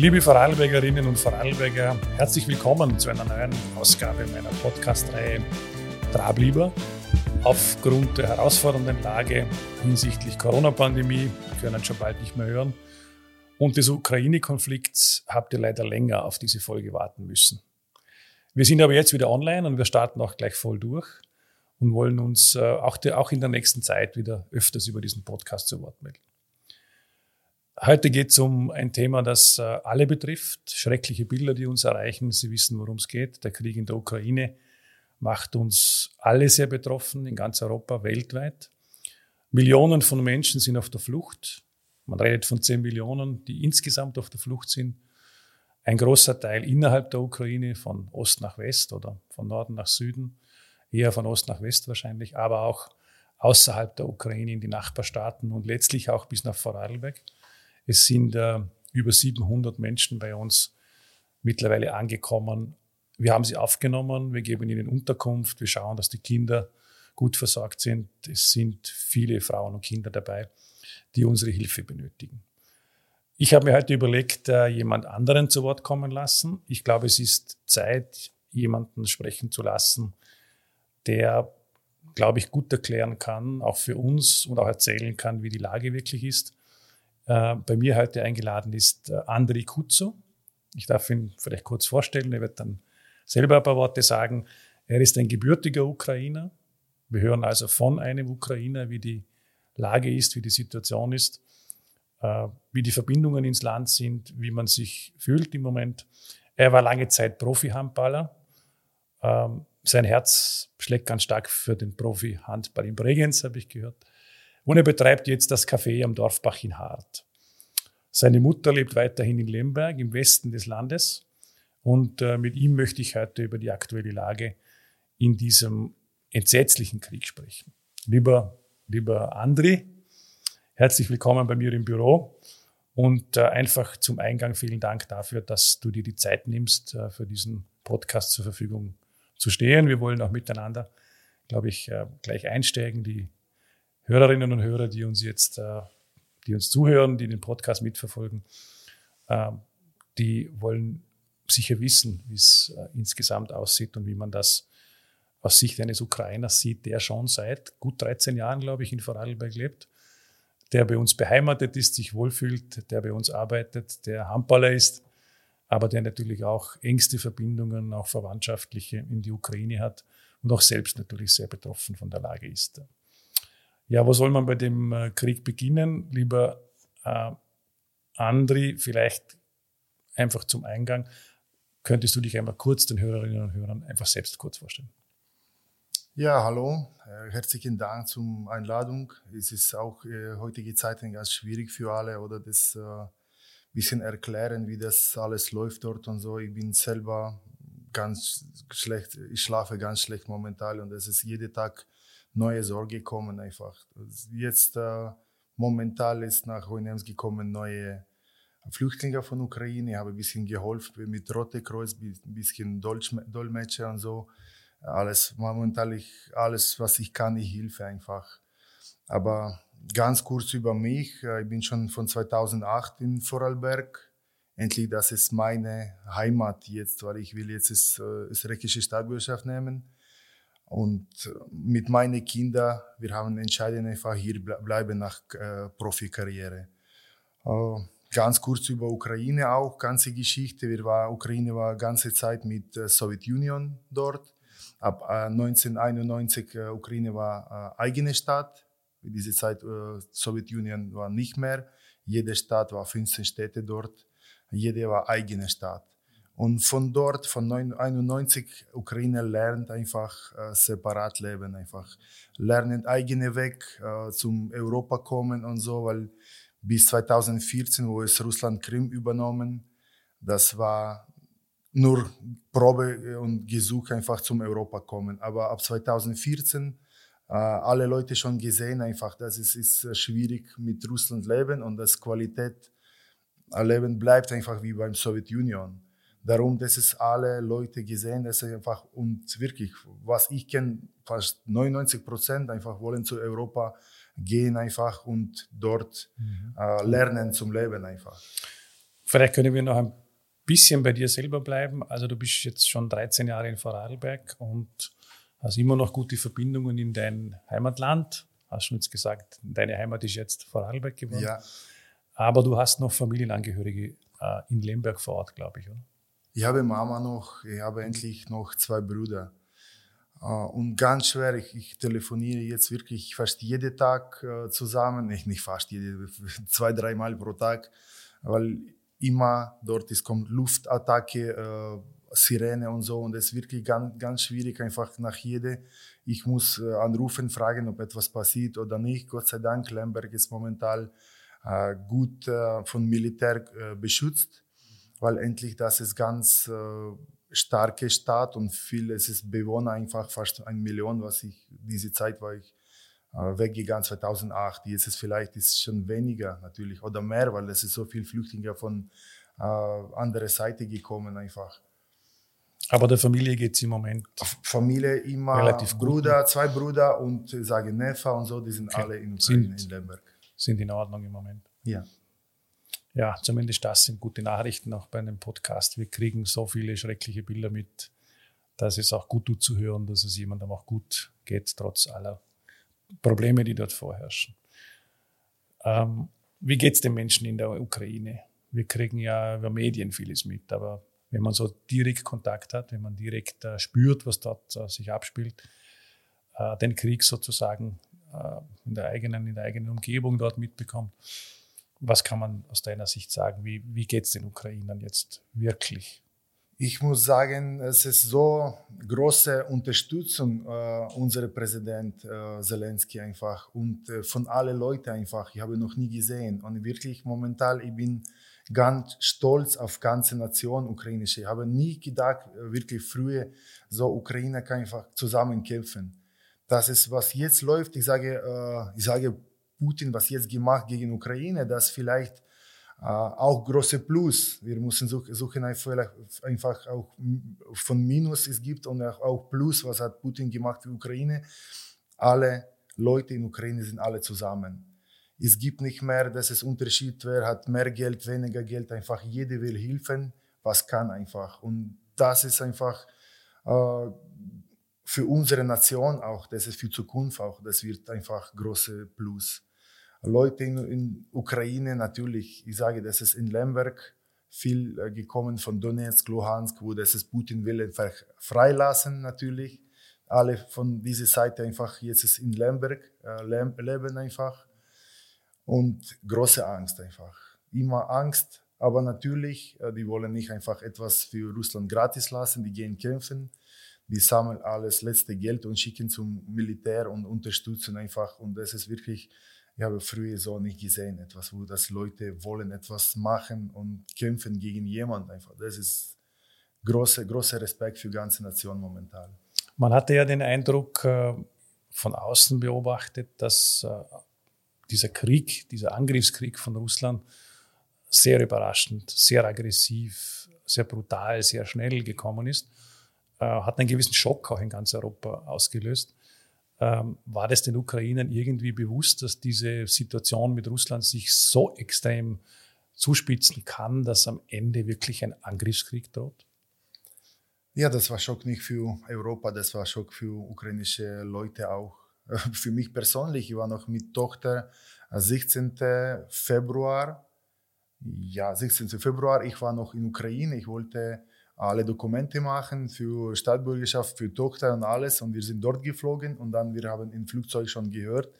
Liebe Vorarlbergerinnen und Vorarlberger, herzlich willkommen zu einer neuen Ausgabe meiner Podcast-Reihe Trablieber. Aufgrund der herausfordernden Lage hinsichtlich Corona-Pandemie, wir können schon bald nicht mehr hören, und des Ukraine-Konflikts habt ihr leider länger auf diese Folge warten müssen. Wir sind aber jetzt wieder online und wir starten auch gleich voll durch und wollen uns äh, auch, auch in der nächsten Zeit wieder öfters über diesen Podcast zu Wort melden. Heute geht es um ein Thema, das äh, alle betrifft. Schreckliche Bilder, die uns erreichen. Sie wissen, worum es geht. Der Krieg in der Ukraine macht uns alle sehr betroffen, in ganz Europa, weltweit. Millionen von Menschen sind auf der Flucht. Man redet von 10 Millionen, die insgesamt auf der Flucht sind. Ein großer Teil innerhalb der Ukraine, von Ost nach West oder von Norden nach Süden, eher von Ost nach West wahrscheinlich, aber auch außerhalb der Ukraine in die Nachbarstaaten und letztlich auch bis nach Vorarlberg. Es sind äh, über 700 Menschen bei uns mittlerweile angekommen. Wir haben sie aufgenommen, wir geben ihnen Unterkunft, wir schauen, dass die Kinder gut versorgt sind. Es sind viele Frauen und Kinder dabei, die unsere Hilfe benötigen. Ich habe mir heute überlegt, äh, jemand anderen zu Wort kommen lassen. Ich glaube, es ist Zeit, jemanden sprechen zu lassen, der, glaube ich, gut erklären kann, auch für uns und auch erzählen kann, wie die Lage wirklich ist. Äh, bei mir heute eingeladen ist äh, Andrei Kutzo. Ich darf ihn vielleicht kurz vorstellen. Er wird dann selber ein paar Worte sagen. Er ist ein gebürtiger Ukrainer. Wir hören also von einem Ukrainer, wie die Lage ist, wie die Situation ist, äh, wie die Verbindungen ins Land sind, wie man sich fühlt im Moment. Er war lange Zeit Profi-Handballer. Ähm, sein Herz schlägt ganz stark für den Profi-Handball in Bregenz, habe ich gehört. Und er betreibt jetzt das Café am Dorfbach in Hart. Seine Mutter lebt weiterhin in Lemberg im Westen des Landes. Und äh, mit ihm möchte ich heute über die aktuelle Lage in diesem entsetzlichen Krieg sprechen. Lieber, lieber Andri, herzlich willkommen bei mir im Büro. Und äh, einfach zum Eingang vielen Dank dafür, dass du dir die Zeit nimmst, äh, für diesen Podcast zur Verfügung zu stehen. Wir wollen auch miteinander, glaube ich, äh, gleich einsteigen. Die Hörerinnen und Hörer, die uns jetzt, äh, die uns zuhören, die den Podcast mitverfolgen, äh, die wollen sicher wissen, wie es äh, insgesamt aussieht und wie man das aus Sicht eines Ukrainers sieht, der schon seit gut 13 Jahren, glaube ich, in Vorarlberg lebt, der bei uns beheimatet ist, sich wohlfühlt, der bei uns arbeitet, der Handballer ist, aber der natürlich auch engste Verbindungen, auch verwandtschaftliche in die Ukraine hat und auch selbst natürlich sehr betroffen von der Lage ist. Ja, wo soll man bei dem äh, Krieg beginnen? Lieber äh, Andri, vielleicht einfach zum Eingang. Könntest du dich einmal kurz den Hörerinnen und Hörern einfach selbst kurz vorstellen? Ja, hallo. Äh, herzlichen Dank zur Einladung. Es ist auch äh, heutige Zeiten ganz schwierig für alle, oder das äh, bisschen erklären, wie das alles läuft dort und so. Ich bin selber ganz schlecht, ich schlafe ganz schlecht momentan und es ist jeden Tag neue Sorge kommen einfach. Jetzt äh, momentan ist nach Hohenems gekommen neue Flüchtlinge von Ukraine. Ich habe ein bisschen geholfen mit Rote Kreuz, ein bisschen Dolmetscher und so. Alles momentan, ich, alles was ich kann, ich helfe einfach. Aber ganz kurz über mich. Ich bin schon von 2008 in Vorarlberg. Endlich, das ist meine Heimat jetzt, weil ich will jetzt das äh, österreichische Staatsbürgerschaft nehmen. Und äh, mit meinen Kindern, wir haben entschieden, einfach hier bleiben nach äh, Profikarriere. Äh, ganz kurz über Ukraine auch, ganze Geschichte. Wir war, Ukraine war ganze Zeit mit äh, Sowjetunion dort. Ab äh, 1991 äh, Ukraine war äh, eigene Staat. In dieser Zeit äh, Sowjetunion war nicht mehr. Jede Stadt war 15 Städte dort. Jede war eigene Stadt. Und von dort, von 91, Ukraine lernt einfach äh, separat leben, einfach lernen eigene Weg äh, zum Europa kommen und so, weil bis 2014, wo es Russland Krim übernommen, das war nur Probe und Gesuch einfach zum Europa kommen. Aber ab 2014 äh, alle Leute schon gesehen einfach, dass es ist schwierig mit Russland leben und das Qualität äh, Leben bleibt einfach wie beim Sowjetunion. Darum, dass es alle Leute gesehen, dass einfach und wirklich, was ich kenne, fast 99 Prozent einfach wollen zu Europa gehen einfach und dort mhm. äh, lernen zum Leben einfach. Vielleicht können wir noch ein bisschen bei dir selber bleiben. Also du bist jetzt schon 13 Jahre in Vorarlberg und hast immer noch gute Verbindungen in dein Heimatland. Hast schon jetzt gesagt, deine Heimat ist jetzt Vorarlberg geworden. Ja. Aber du hast noch Familienangehörige äh, in Lemberg vor Ort, glaube ich, oder? Ich habe Mama noch, ich habe endlich noch zwei Brüder. Äh, und ganz schwer, ich, ich, telefoniere jetzt wirklich fast jeden Tag äh, zusammen, nicht, nicht fast, jede, zwei, dreimal pro Tag, weil immer dort ist, kommt Luftattacke, äh, Sirene und so und es ist wirklich ganz, ganz schwierig, einfach nach jeder. Ich muss anrufen, fragen, ob etwas passiert oder nicht. Gott sei Dank, Lemberg ist momentan gut von Militär beschützt, weil endlich das ist ganz äh, starke Stadt und viel, es ist Bewohner einfach fast eine Million, was ich, diese Zeit war ich äh, weggegangen 2008. Jetzt ist vielleicht ist schon weniger natürlich oder mehr, weil es ist so viel Flüchtlinge von äh, anderer Seite gekommen einfach. Aber der Familie geht es im Moment. Familie immer relativ Bruder, zwei Brüder und ich sage Neffe und so, die sind okay. alle in, sind, in Lemberg. Sind in Ordnung im Moment. Ja. Ja, zumindest das sind gute Nachrichten auch bei einem Podcast. Wir kriegen so viele schreckliche Bilder mit, dass es auch gut tut zu hören, dass es jemandem auch gut geht, trotz aller Probleme, die dort vorherrschen. Ähm, wie geht es den Menschen in der Ukraine? Wir kriegen ja über Medien vieles mit, aber wenn man so direkt Kontakt hat, wenn man direkt äh, spürt, was dort äh, sich abspielt, äh, den Krieg sozusagen äh, in, der eigenen, in der eigenen Umgebung dort mitbekommt, was kann man aus deiner Sicht sagen? Wie, wie geht es den Ukrainern jetzt wirklich? Ich muss sagen, es ist so große Unterstützung äh, unserer Präsident äh, Zelensky einfach und äh, von allen Leuten einfach. Ich habe noch nie gesehen und wirklich momentan ich bin ganz stolz auf ganze Nation ukrainische. Ich habe nie gedacht, äh, wirklich früher so Ukraine kann einfach zusammen kämpfen. Das ist was jetzt läuft. Ich sage, äh, ich sage Putin, was jetzt gemacht gegen Ukraine, das vielleicht äh, auch große Plus. Wir müssen suchen einfach auch von Minus es gibt und auch Plus, was hat Putin gemacht für Ukraine. Alle Leute in Ukraine sind alle zusammen. Es gibt nicht mehr, dass es Unterschied, wer hat mehr Geld, weniger Geld. Einfach jeder will helfen, was kann einfach. Und das ist einfach äh, für unsere Nation auch, das ist für Zukunft auch, das wird einfach große Plus. Leute in, in Ukraine natürlich, ich sage, das ist in Lemberg viel äh, gekommen von Donetsk, Luhansk, wo das ist Putin will einfach freilassen natürlich. Alle von dieser Seite einfach jetzt ist in Lemberg äh, leben einfach und große Angst einfach. Immer Angst, aber natürlich, äh, die wollen nicht einfach etwas für Russland gratis lassen, die gehen kämpfen, die sammeln alles letzte Geld und schicken zum Militär und unterstützen einfach und das ist wirklich ich habe früher so nicht gesehen, etwas, wo das Leute wollen etwas machen und kämpfen gegen jemanden einfach. Das ist großer große Respekt für die ganze Nation momentan. Man hatte ja den Eindruck äh, von außen beobachtet, dass äh, dieser Krieg, dieser Angriffskrieg von Russland sehr überraschend, sehr aggressiv, sehr brutal, sehr schnell gekommen ist, äh, hat einen gewissen Schock auch in ganz Europa ausgelöst. Ähm, war das den Ukrainern irgendwie bewusst, dass diese Situation mit Russland sich so extrem zuspitzen kann, dass am Ende wirklich ein Angriffskrieg droht? Ja, das war Schock nicht für Europa, das war Schock für ukrainische Leute auch. Für mich persönlich, ich war noch mit Tochter 16. Februar, ja, 16. Februar, ich war noch in Ukraine, ich wollte alle Dokumente machen für Staatsbürgerschaft, für Tochter und alles. Und wir sind dort geflogen und dann wir haben im Flugzeug schon gehört,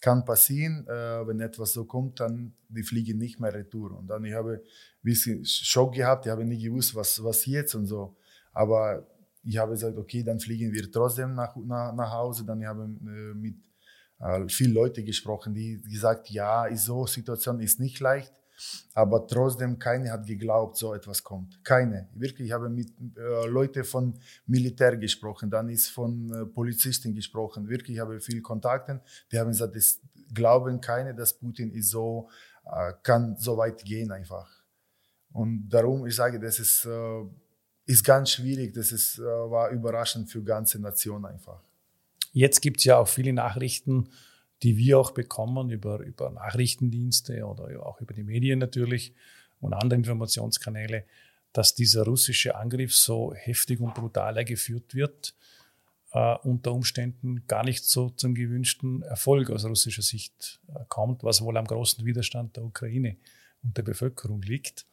kann passieren, äh, wenn etwas so kommt, dann die fliegen nicht mehr retour. Und dann ich habe ein bisschen Schock gehabt, ich habe nicht gewusst, was, was jetzt und so. Aber ich habe gesagt, okay, dann fliegen wir trotzdem nach, nach, nach Hause. Dann habe ich äh, mit äh, vielen Leuten gesprochen, die gesagt, ja, so Situation ist nicht leicht. Aber trotzdem, keine hat geglaubt, so etwas kommt. Keine. Wirklich, ich habe mit äh, Leuten von Militär gesprochen, dann ist von äh, Polizisten gesprochen. Wirklich, ich habe viel Kontakte. Die haben gesagt, das glauben keine, dass Putin ist so, äh, kann so weit gehen einfach. Und darum, ich sage, das ist, äh, ist ganz schwierig. Das ist, äh, war überraschend für ganze Nation einfach. Jetzt gibt es ja auch viele Nachrichten, die wir auch bekommen über, über Nachrichtendienste oder auch über die Medien natürlich, und andere Informationskanäle, dass dieser russische Angriff so heftig und brutal geführt wird, äh, unter Umständen gar nicht so zum gewünschten Erfolg aus russischer Sicht äh, kommt, was wohl am großen Widerstand der Ukraine und der Bevölkerung liegt.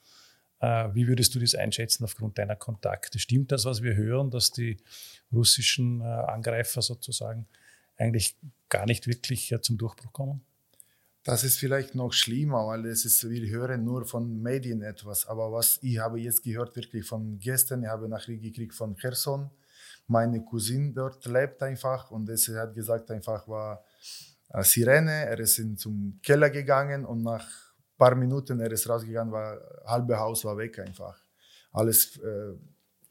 Äh, wie würdest du das einschätzen aufgrund deiner Kontakte? Stimmt das, was wir hören, dass die russischen äh, Angreifer sozusagen eigentlich gar nicht wirklich zum Durchbruch kommen? Das ist vielleicht noch schlimmer, weil es ist, wir hören nur von Medien etwas. Aber was ich habe jetzt gehört, wirklich von gestern, ich habe Nachricht gekriegt von Kherson. Meine Cousine dort lebt einfach und es hat gesagt, einfach war äh, Sirene. Er ist in, zum Keller gegangen und nach ein paar Minuten er ist rausgegangen, war halbe Haus war weg einfach. Alles äh,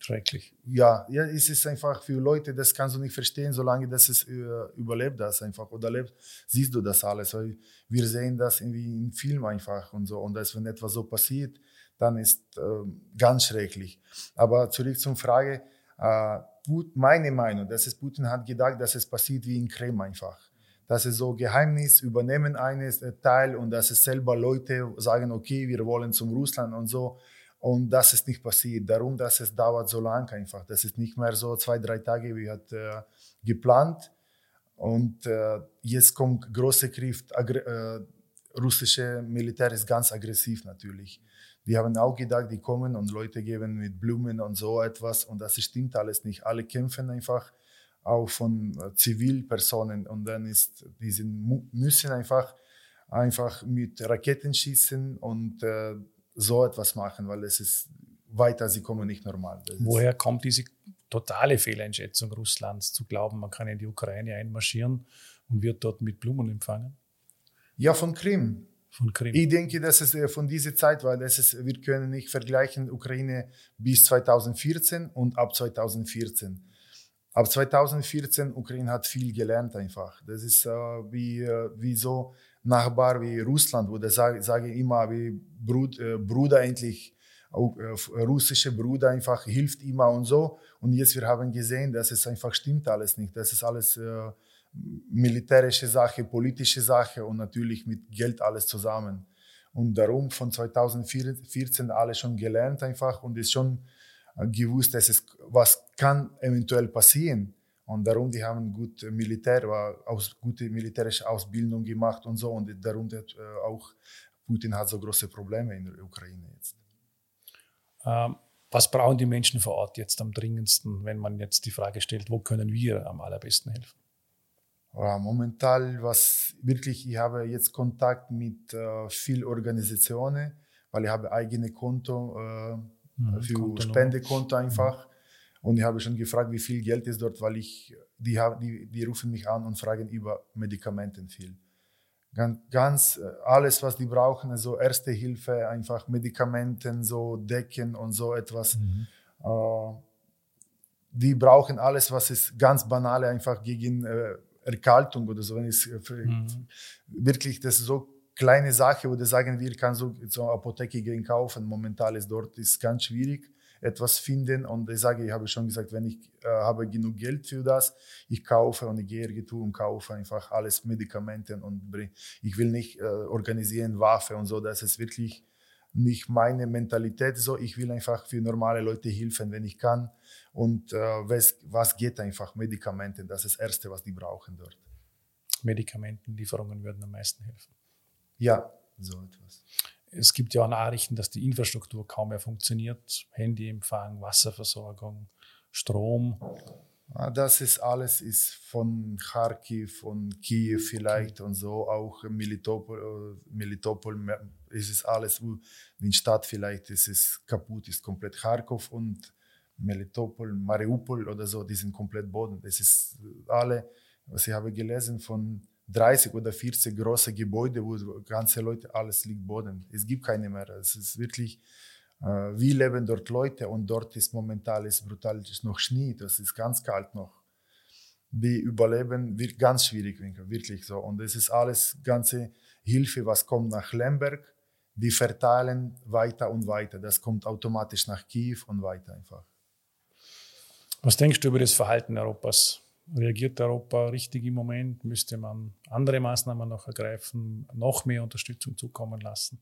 schrecklich. Ja, ja, es ist einfach für Leute, das kannst du nicht verstehen, solange das es äh, überlebt das einfach oder lebt, siehst du das alles, weil wir sehen das irgendwie im Film einfach und so und das, wenn etwas so passiert, dann ist äh, ganz schrecklich. Aber zurück zur Frage, äh, meine Meinung, dass es Putin hat gedacht, dass es passiert wie in Krim einfach. Dass es so Geheimnis übernehmen eines äh, Teil und dass es selber Leute sagen, okay, wir wollen zum Russland und so. Und das ist nicht passiert. Darum, dass es dauert so lang einfach. Das ist nicht mehr so zwei, drei Tage, wie hat äh, geplant. Und äh, jetzt kommt große Krieg. Äh, russische Militär ist ganz aggressiv natürlich. Die haben auch gedacht, die kommen und Leute geben mit Blumen und so etwas. Und das stimmt alles nicht. Alle kämpfen einfach auch von äh, Zivilpersonen. Und dann ist, die sind, müssen einfach, einfach mit Raketen schießen und äh, so etwas machen, weil es ist weiter, sie kommen nicht normal. Das Woher kommt diese totale Fehleinschätzung Russlands, zu glauben, man kann in die Ukraine einmarschieren und wird dort mit Blumen empfangen? Ja, von Krim. Von Krim. Ich denke, dass es äh, von dieser Zeit, weil das ist, wir können nicht vergleichen Ukraine bis 2014 und ab 2014. Ab 2014 Ukraine hat viel gelernt einfach. Das ist äh, wie, äh, wie so Nachbar wie Russland, wo das sage, sage immer wie äh, Bruder endlich, auch, äh, russische Bruder einfach hilft immer und so. Und jetzt wir haben gesehen, dass es einfach stimmt alles nicht. Das ist alles äh, militärische Sache, politische Sache und natürlich mit Geld alles zusammen. Und darum von 2014 alle schon gelernt einfach und ist schon äh, gewusst, dass es was kann eventuell passieren. Und darum, die haben gut Militär, aus, gute militärische Ausbildung gemacht und so. Und darum hat, äh, auch Putin hat so große Probleme in der Ukraine jetzt. Ähm, was brauchen die Menschen vor Ort jetzt am dringendsten, wenn man jetzt die Frage stellt, wo können wir am allerbesten helfen? Ja, momentan, was wirklich, ich habe jetzt Kontakt mit äh, vielen Organisationen, weil ich habe eigene Konto äh, mhm, für Konto Spendekonto einfach. Mhm. Und ich habe schon gefragt, wie viel Geld ist dort, weil ich, die, die, die rufen mich an und fragen über Medikamenten viel. Ganz, ganz äh, alles, was die brauchen, also Erste Hilfe, einfach Medikamenten, so Decken und so etwas. Mhm. Äh, die brauchen alles, was ist ganz banal, einfach gegen äh, Erkaltung oder so. Wenn es äh, mhm. wirklich das ist so kleine Sache, wo die sagen, wir kann so zur Apotheke gehen kaufen. Momentan ist dort ist ganz schwierig etwas finden. Und ich sage, ich habe schon gesagt, wenn ich äh, habe genug Geld für das, ich kaufe und ich gehe irgendwo und kaufe einfach alles Medikamente und ich will nicht äh, organisieren Waffe und so. Das ist wirklich nicht meine Mentalität so. Ich will einfach für normale Leute helfen, wenn ich kann. Und äh, was, was geht einfach? Medikamente, das ist das Erste, was die brauchen dort. Medikamentenlieferungen würden am meisten helfen. Ja, so etwas. Es gibt ja auch Nachrichten, dass die Infrastruktur kaum mehr funktioniert. Handyempfang, Wasserversorgung, Strom. Ah, das ist alles ist von Kharkiv, von Kiew vielleicht okay. und so, auch Melitopol, äh, Melitopol ist es alles, die Stadt vielleicht ist es kaputt, ist komplett Kharkov und Melitopol, Mariupol oder so, die sind komplett Boden. Das ist alle, was ich habe gelesen von 30 oder 40 große Gebäude, wo ganze Leute, alles liegt Boden. Es gibt keine mehr. Es ist wirklich, äh, wie leben dort Leute und dort ist momentan ist brutal, ist noch Schnee, das ist ganz kalt noch. Die überleben wird ganz schwierig, wirklich so. Und es ist alles ganze Hilfe, was kommt nach Lemberg, die verteilen weiter und weiter. Das kommt automatisch nach Kiew und weiter einfach. Was denkst du über das Verhalten Europas? Reagiert Europa richtig im Moment? Müsste man andere Maßnahmen noch ergreifen, noch mehr Unterstützung zukommen lassen?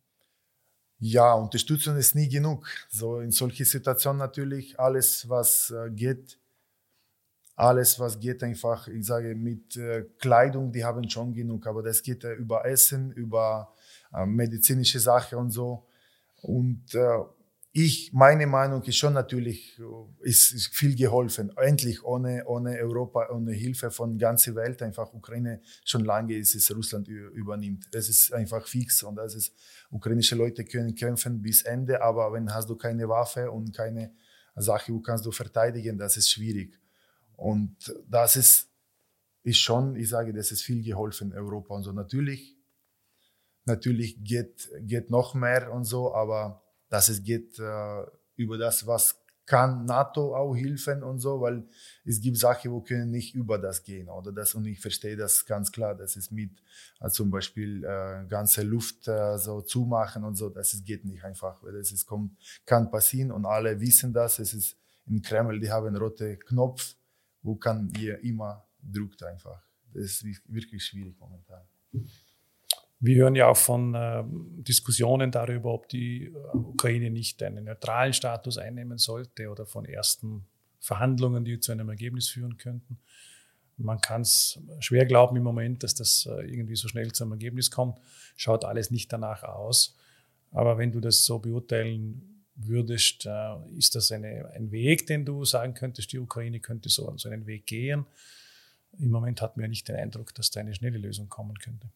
Ja, Unterstützung ist nie genug. So in solchen Situationen natürlich alles, was äh, geht, alles, was geht einfach, ich sage, mit äh, Kleidung, die haben schon genug, aber das geht äh, über Essen, über medizinische Sachen und so. Und ich, meine Meinung ist schon natürlich, ist, ist, viel geholfen. Endlich ohne, ohne Europa, ohne Hilfe von ganzer Welt, einfach Ukraine schon lange ist es Russland übernimmt. Es ist einfach fix und das ist, ukrainische Leute können kämpfen bis Ende, aber wenn hast du keine Waffe und keine Sache, wo kannst du verteidigen, das ist schwierig. Und das ist, ist schon, ich sage, das ist viel geholfen Europa und so. Natürlich, natürlich geht, geht noch mehr und so, aber dass es geht äh, über das, was kann NATO auch helfen und so, weil es gibt Sachen, wo können nicht über das gehen oder das und ich verstehe das ganz klar, dass es mit äh, zum Beispiel äh, ganze Luft äh, so zumachen und so, das ist, geht nicht einfach, weil es ist, kommt, kann passieren und alle wissen das, es ist in Kreml, die haben einen roten Knopf, wo kann ihr immer drückt einfach. Das ist wirklich schwierig momentan. Wir hören ja auch von äh, Diskussionen darüber, ob die äh, Ukraine nicht einen neutralen Status einnehmen sollte oder von ersten Verhandlungen, die zu einem Ergebnis führen könnten. Man kann es schwer glauben im Moment, dass das äh, irgendwie so schnell zum Ergebnis kommt. Schaut alles nicht danach aus. Aber wenn du das so beurteilen würdest, äh, ist das eine, ein Weg, den du sagen könntest, die Ukraine könnte so, so einen Weg gehen. Im Moment hat man ja nicht den Eindruck, dass da eine schnelle Lösung kommen könnte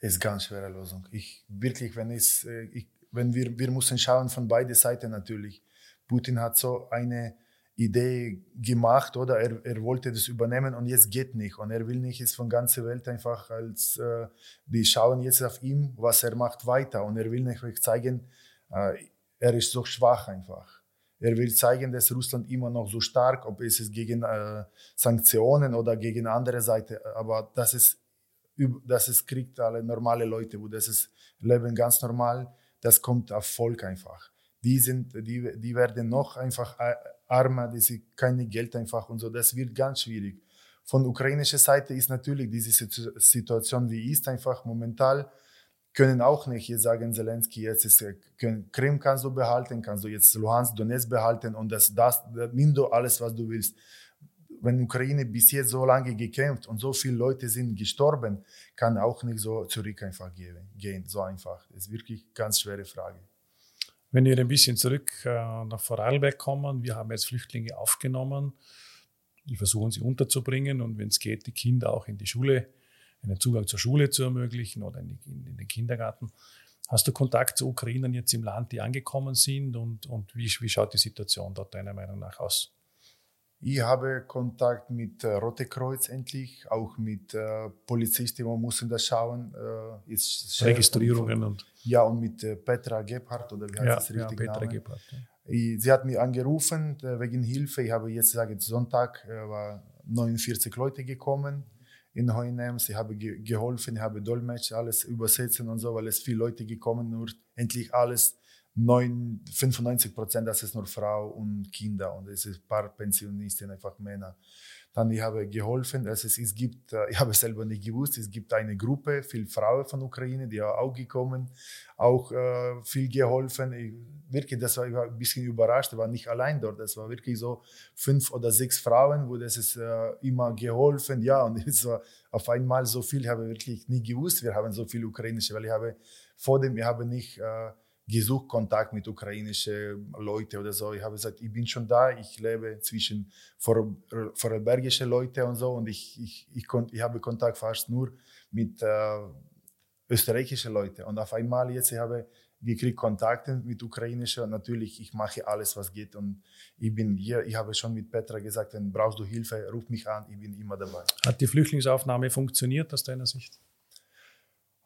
ist ganz schwere Lösung. Ich wirklich, wenn es, äh, ich, wenn wir, wir müssen schauen von beiden Seiten natürlich. Putin hat so eine Idee gemacht oder? Er, er wollte das übernehmen und jetzt geht nicht. Und er will nicht es von ganzer Welt einfach als äh, die schauen jetzt auf ihn was er macht weiter. Und er will nicht zeigen äh, er ist so schwach einfach. Er will zeigen dass Russland immer noch so stark ob es ist gegen äh, Sanktionen oder gegen andere Seite. Aber das ist das ist kriegt alle normale Leute, wo das ist leben ganz normal, das kommt auf Volk einfach. Die sind, die, die werden noch einfach armer, die sind keine Geld einfach und so. Das wird ganz schwierig. Von ukrainischer Seite ist natürlich diese Situation, wie ist einfach momentan, können auch nicht jetzt sagen, Zelensky, jetzt ist, Krim kannst du behalten, kannst du jetzt Luhansk, Donetsk behalten und das, das, nimm du alles, was du willst wenn Ukraine bis jetzt so lange gekämpft und so viele Leute sind gestorben, kann auch nicht so zurück einfach gehen. So einfach. Das ist wirklich eine ganz schwere Frage. Wenn wir ein bisschen zurück äh, nach Vorarlberg kommen, wir haben jetzt Flüchtlinge aufgenommen, die versuchen sie unterzubringen und wenn es geht, die Kinder auch in die Schule, einen Zugang zur Schule zu ermöglichen oder in den Kindergarten. Hast du Kontakt zu Ukrainern jetzt im Land, die angekommen sind und, und wie, wie schaut die Situation dort deiner Meinung nach aus? Ich habe Kontakt mit äh, Rote Kreuz endlich, auch mit äh, Polizisten, wir müssen das schauen. Äh, ist Registrierungen und. Ja, und mit äh, Petra Gebhardt, oder wie heißt ja, das richtig? Ja, Petra? Gebhardt. Ja. Ich, sie hat mich angerufen äh, wegen Hilfe. Ich habe jetzt gesagt, Sonntag äh, war 49 Leute gekommen in Heunem. Sie haben ge geholfen, ich habe Dolmetsch, alles übersetzen und so, weil es viele Leute gekommen, nur endlich alles 9, 95 Prozent, das ist nur Frau und Kinder. Und es ist ein paar Pensionisten, einfach Männer. Dann ich habe geholfen, es, ist, es gibt, äh, ich habe selber nicht gewusst, es gibt eine Gruppe, viele Frauen von Ukraine, die auch gekommen, auch äh, viel geholfen. Ich, wirklich, das war, ich war ein bisschen überrascht, ich war nicht allein dort, es war wirklich so fünf oder sechs Frauen, wo das ist äh, immer geholfen, ja, und es war auf einmal so viel, ich habe wirklich nie gewusst, wir haben so viele ukrainische, weil ich habe vor dem, ich habe nicht äh, gesucht Kontakt mit ukrainischen Leuten oder so. Ich habe gesagt, ich bin schon da, ich lebe zwischen vor, vorarlbergischen Leuten und so und ich, ich, ich, konnt, ich habe Kontakt fast nur mit äh, österreichischen Leuten. Und auf einmal jetzt ich habe gekriegt Kontakte mit ukrainischen natürlich, ich mache alles, was geht und ich bin hier, ich habe schon mit Petra gesagt, wenn brauchst du Hilfe, ruf mich an, ich bin immer dabei. Hat die Flüchtlingsaufnahme funktioniert aus deiner Sicht?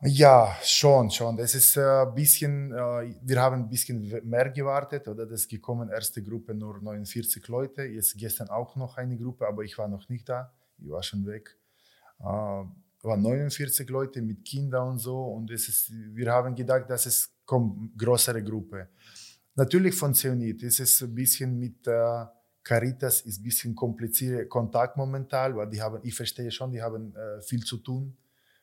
Ja, schon, schon. Das ist ein äh, bisschen, äh, wir haben ein bisschen mehr gewartet, oder? Das gekommen, erste Gruppe nur 49 Leute, jetzt gestern auch noch eine Gruppe, aber ich war noch nicht da, ich war schon weg. Äh, waren 49 Leute mit Kindern und so und es ist, wir haben gedacht, dass es kommt größere Gruppe. Natürlich von Zeonit ist es ein bisschen mit Caritas ist ein bisschen kompliziert Kontakt momentan, weil die haben, ich verstehe schon, die haben viel zu tun,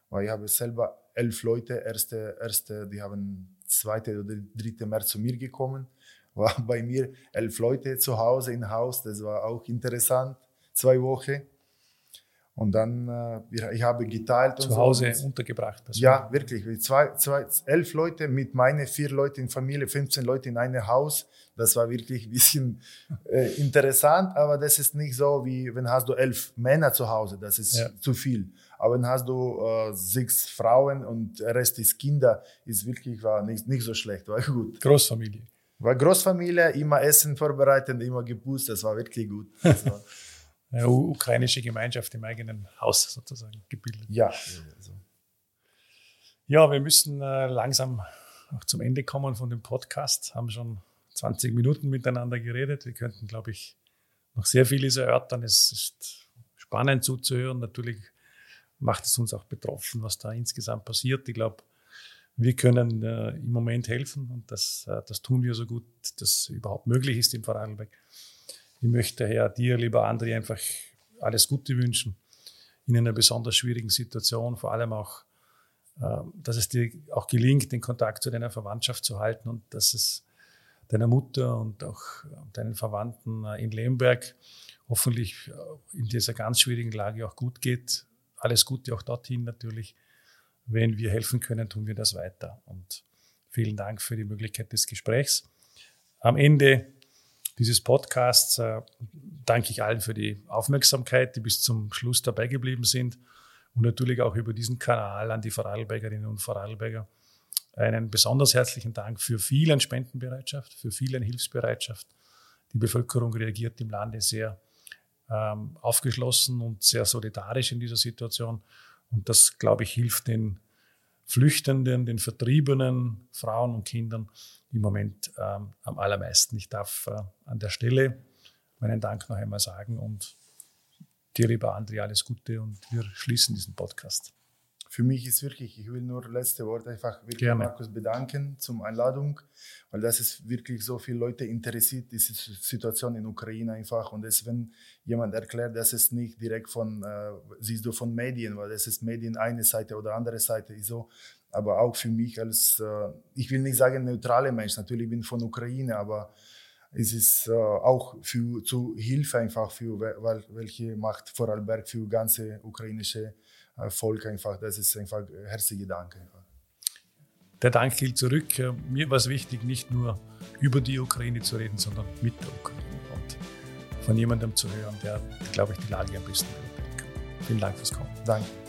weil ich habe selber elf Leute, erste, erste, die haben zweite oder dritte März zu mir gekommen. War bei mir elf Leute zu Hause im Haus, das war auch interessant, zwei Wochen. Und dann, äh, ich habe geteilt. Zu Hause so. untergebracht. ja, wirklich. Zwei, zwei, elf Leute mit meinen vier Leuten in Familie, 15 Leute in einem Haus. Das war wirklich ein bisschen äh, interessant, aber das ist nicht so, wie wenn hast du elf Männer zu Hause, das ist ja. zu viel. Aber dann hast du äh, sechs Frauen und der Rest ist Kinder, ist wirklich war nicht, nicht so schlecht, war gut. Großfamilie. War Großfamilie, immer Essen vorbereitet, immer gepustet, das war wirklich gut. eine ukrainische Gemeinschaft im eigenen Haus sozusagen gebildet. Ja. Also. Ja, wir müssen äh, langsam auch zum Ende kommen von dem Podcast. Haben schon 20 Minuten miteinander geredet. Wir könnten, glaube ich, noch sehr vieles erörtern. Es ist spannend zuzuhören. Natürlich macht es uns auch betroffen, was da insgesamt passiert. Ich glaube, wir können äh, im Moment helfen und das, äh, das tun wir so gut, das überhaupt möglich ist im Vorarlberg. Ich möchte daher dir, lieber André, einfach alles Gute wünschen in einer besonders schwierigen Situation, vor allem auch, äh, dass es dir auch gelingt, den Kontakt zu deiner Verwandtschaft zu halten und dass es deiner Mutter und auch deinen Verwandten äh, in Lemberg hoffentlich äh, in dieser ganz schwierigen Lage auch gut geht. Alles Gute auch dorthin natürlich. Wenn wir helfen können, tun wir das weiter. Und vielen Dank für die Möglichkeit des Gesprächs. Am Ende dieses Podcasts äh, danke ich allen für die Aufmerksamkeit, die bis zum Schluss dabei geblieben sind und natürlich auch über diesen Kanal an die Vorarlbergerinnen und Vorarlberger einen besonders herzlichen Dank für vielen Spendenbereitschaft, für vielen Hilfsbereitschaft. Die Bevölkerung reagiert im Lande sehr ähm, aufgeschlossen und sehr solidarisch in dieser Situation. Und das, glaube ich, hilft den Flüchtenden, den Vertriebenen, Frauen und Kindern im Moment ähm, am allermeisten. Ich darf äh, an der Stelle meinen Dank noch einmal sagen und dir, lieber André, alles Gute und wir schließen diesen Podcast. Für mich ist wirklich, ich will nur letzte Worte einfach wirklich Gerne. Markus bedanken zum Einladung, weil das ist wirklich so viele Leute interessiert, diese Situation in Ukraine einfach. Und es, wenn jemand erklärt, dass es nicht direkt von, äh, siehst du von Medien, weil das ist Medien eine Seite oder andere Seite, ist so, aber auch für mich als, äh, ich will nicht sagen neutrale Mensch, natürlich bin ich von Ukraine, aber es ist äh, auch für, zu Hilfe einfach für weil, welche macht Vorarlberg für ganze ukrainische äh, Volk einfach. Das ist einfach herzliche Dank. Der Dank gilt zurück. Mir war es wichtig, nicht nur über die Ukraine zu reden, sondern mit der Ukraine und von jemandem zu hören, der, glaube ich, die Lage am besten beurteilen kann. Vielen Dank fürs Kommen. Danke.